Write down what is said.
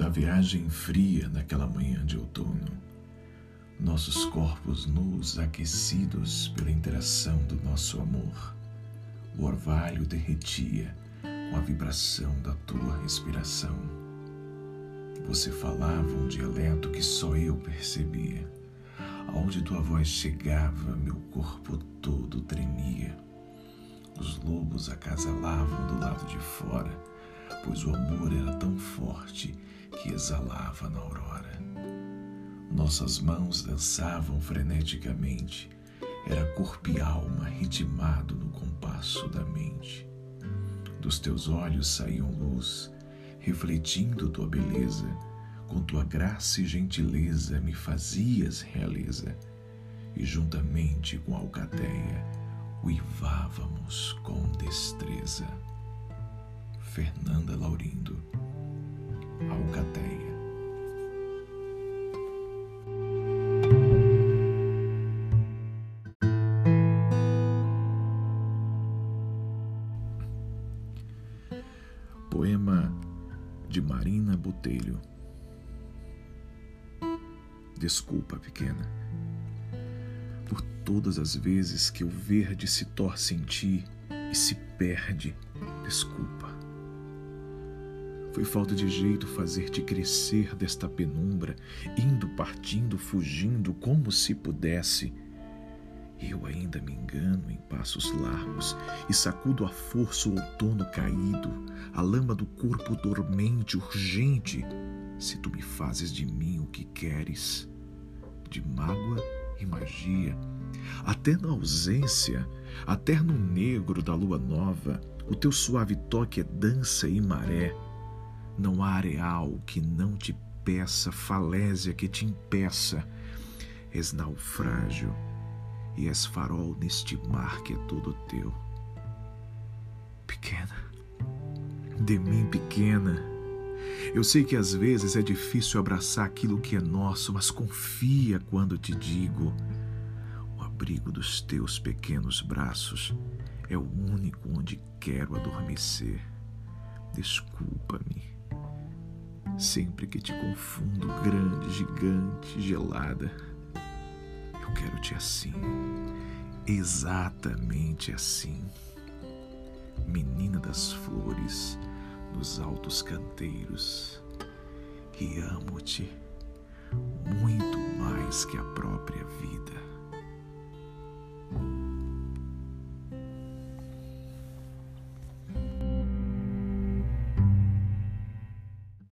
da viagem fria naquela manhã de outono. Nossos corpos nus aquecidos pela interação do nosso amor. O orvalho derretia com a vibração da tua respiração. Você falava um dialeto que só eu percebia. Aonde tua voz chegava, meu corpo todo tremia. Os lobos acasalavam do lado de fora, pois o amor era tão forte que exalava na aurora. Nossas mãos dançavam freneticamente, era corpo e alma ritmado no compasso da mente. Dos teus olhos saíam luz, refletindo tua beleza, com tua graça e gentileza me fazias realeza, e juntamente com a alcateia uivávamos com destreza. Fernanda Laurindo, Alcateia. Poema de Marina Botelho. Desculpa, pequena, por todas as vezes que o verde se torce em ti e se perde. Desculpa. Foi falta de jeito fazer-te crescer desta penumbra, indo, partindo, fugindo, como se pudesse eu ainda me engano em passos largos e sacudo à força o outono caído, a lama do corpo dormente, urgente, se tu me fazes de mim o que queres, de mágoa e magia, até na ausência, até no negro da lua nova, o teu suave toque é dança e maré. Não há areal que não te peça, falésia que te impeça. És naufrágio e és farol neste mar que é todo teu. Pequena, de mim pequena, eu sei que às vezes é difícil abraçar aquilo que é nosso, mas confia quando te digo: o abrigo dos teus pequenos braços é o único onde quero adormecer. Desculpa-me. Sempre que te confundo, grande, gigante, gelada eu quero-te assim, exatamente assim. Menina das flores, nos altos canteiros, e amo-te muito mais que a própria vida.